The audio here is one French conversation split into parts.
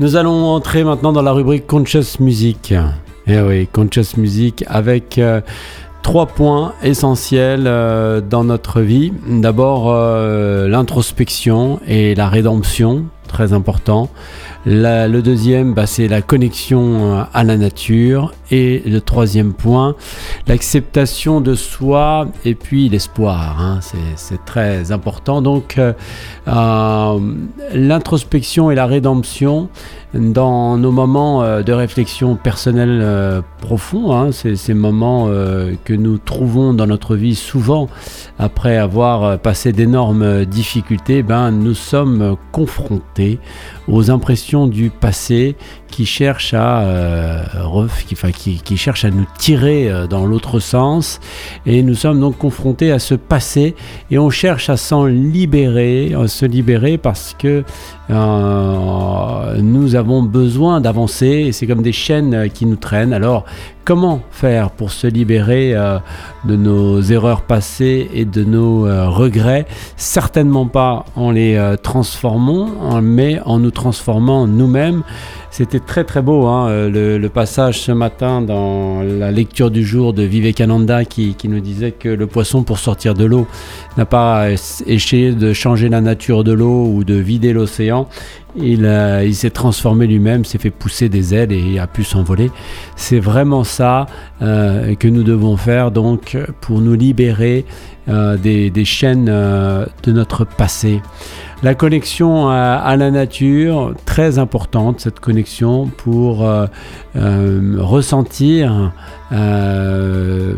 Nous allons entrer maintenant dans la rubrique Conscious Music. Eh oui, Conscious Music avec euh, trois points essentiels euh, dans notre vie. D'abord, euh, l'introspection et la rédemption, très important. le deuxième, bah, c'est la connexion à la nature. Et le troisième point, l'acceptation de soi et puis l'espoir. Hein. c'est très important. Donc, l'introspection et la rédemption, dans nos moments euh, de réflexion personnelle euh, profonds, hein, ces moments euh, que nous trouvons dans notre vie souvent après avoir passé d'énormes difficultés, ben, nous sommes confrontés aux impressions du passé qui cherchent à, qui, qui, cherche à nous tirer dans l'autre sens. Et nous sommes donc confrontés à ce passé et on cherche à s'en libérer, à se libérer parce que nous avons besoin d'avancer et c'est comme des chaînes euh, qui nous traînent. Alors, comment faire pour se libérer euh, de nos erreurs passées et de nos euh, regrets? Certainement pas en les transformant, mais en nous transformant nous-mêmes. C'était très très beau hein, le, passage ce matin dans la lecture du jour de Vivekananda qui, qui nous disait que le poisson pour sortir de l'eau n'a pas essayé de changer la nature de l'eau ou de vider l'océan. Il, il s'est transformé lui-même, s'est fait pousser des ailes et a pu s'envoler. C'est vraiment ça euh, que nous devons faire donc pour nous libérer euh, des, chaînes euh, de notre passé. La connexion à, la nature, très importante cette connexion pour ressentir le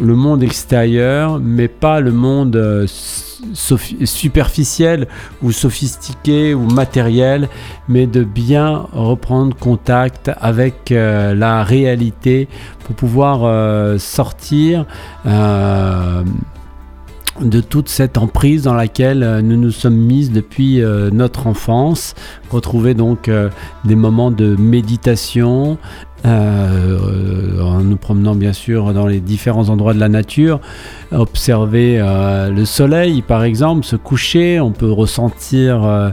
monde extérieur, mais pas le monde superficiel ou sophistiqué ou matériel, mais de bien reprendre contact avec la réalité pour pouvoir euh, sortir euh, de toute cette emprise dans laquelle euh, nous nous sommes mis depuis notre enfance, retrouver donc des moments de méditation, euh, bien sûr dans les différents endroits de la nature, observer euh, le soleil par exemple, se coucher, on peut ressentir euh,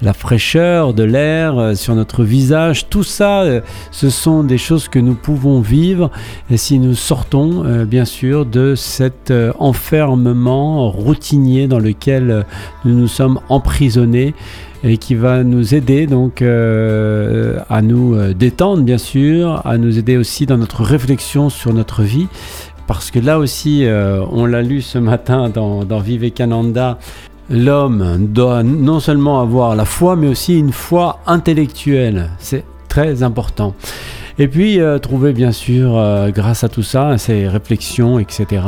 la fraîcheur de l'air sur notre visage, tout ça ce sont des choses que nous pouvons vivre. Si nous sortons bien sûr de cet enfermement routinier dans lequel nous nous sommes emprisonnés et qui va nous aider donc euh, à nous euh, détendre bien sûr, à nous aider aussi dans notre réflexion sur notre vie. Parce que là aussi, euh, on l'a lu ce matin dans, dans Vivekananda, l'homme doit non seulement avoir la foi, mais aussi une foi intellectuelle. C'est très important. Et puis euh, trouver bien sûr, euh, grâce à tout ça, ces réflexions, etc.,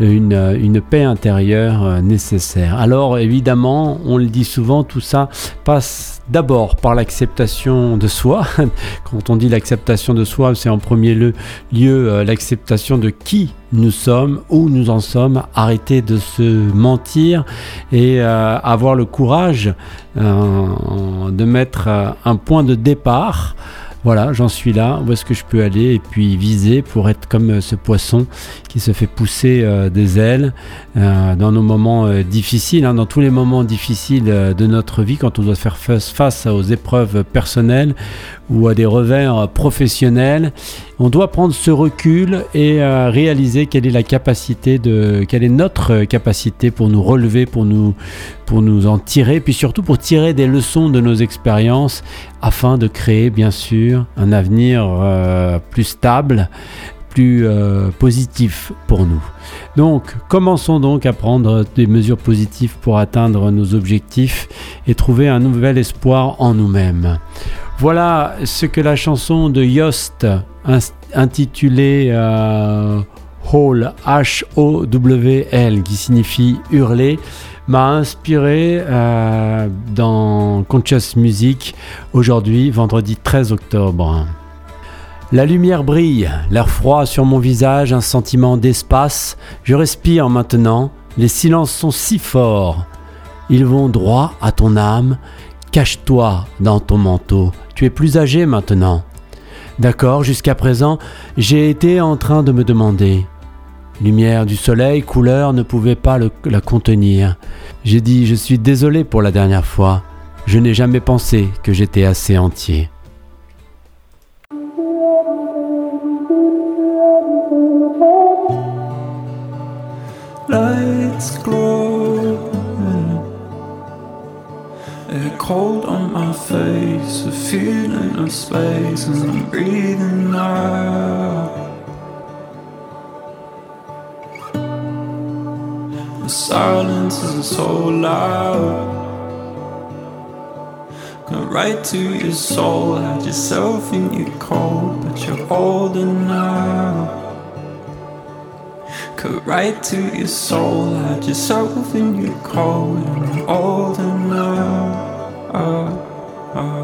une, euh, une paix intérieure nécessaire. Alors évidemment, on le dit souvent, tout ça passe d'abord par l'acceptation de soi. Quand on dit l'acceptation de soi, c'est en premier lieu, lieu l'acceptation de qui nous sommes, où nous en sommes, arrêter de se mentir et avoir le courage de mettre un point de départ voilà, j'en suis là, où est-ce que je peux aller et puis viser pour être comme euh, ce poisson qui se fait pousser euh, des ailes euh, dans nos moments difficiles, hein, dans tous les moments difficiles de notre vie, quand on doit faire face aux épreuves personnelles ou à des revers professionnels. On doit prendre ce recul et réaliser quelle est la capacité de, quelle est notre capacité pour nous relever, pour nous, pour nous en tirer, puis surtout pour tirer des leçons de nos expériences afin de créer bien sûr un avenir euh, plus stable, plus euh, positif pour nous. Donc, commençons donc à prendre des mesures positives pour atteindre nos objectifs et trouver un nouvel espoir en nous-mêmes. Voilà ce que la chanson de Yost intitulée euh, Howl, H-O-W-L, qui signifie hurler, m'a inspiré euh, dans Conscious Music aujourd'hui, vendredi 13 octobre. La lumière brille, l'air froid sur mon visage, un sentiment d'espace. Je respire maintenant, les silences sont si forts. Ils vont droit à ton âme. Cache-toi dans ton manteau. Tu es plus âgé maintenant. D'accord, jusqu'à présent, j'ai été en train de me demander. Lumière du soleil, couleur ne pouvait pas la contenir. J'ai dit je suis désolé pour la dernière fois. Je n'ai jamais pensé que j'étais assez entier. Air cold on my face, a feeling space, I'm breathing out. Silence is so loud. Go right to your soul, had yourself in your cold, but you're older now. Cut right to your soul, had yourself in your cold, and you're older now. Oh, oh.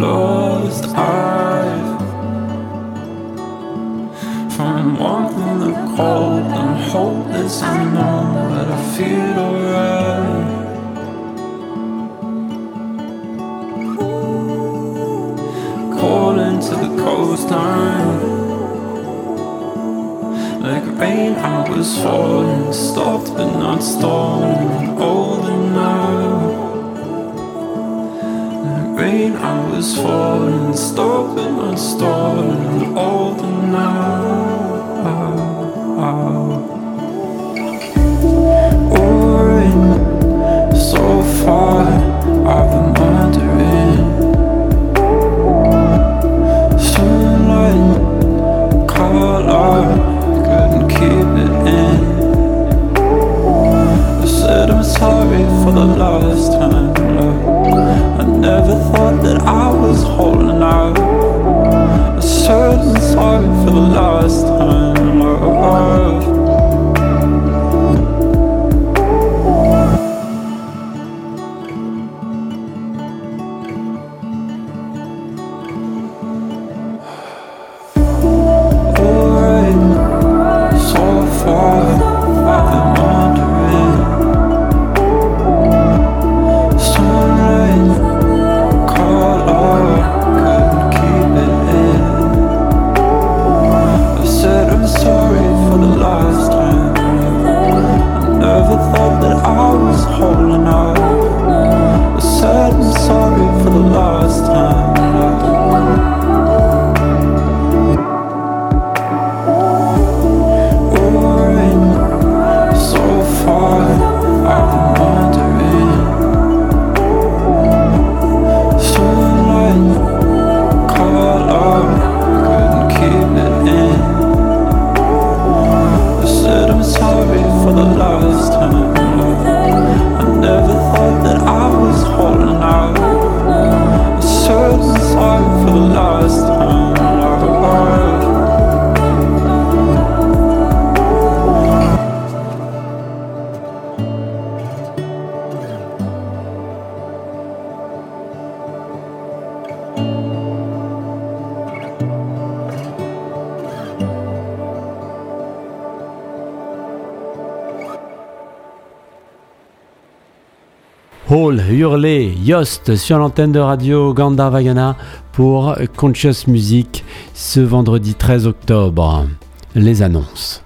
Lost eyes from warmth the cold. I'm hopeless, I know, but I feel alright. Calling to the coastline. Like rain, I was falling, stopped but not stalling. Older now. I was falling, stopping and starting all the night. Hall, hurler, Yost sur l'antenne de radio Gandharvagana pour Conscious Music ce vendredi 13 octobre. Les annonces.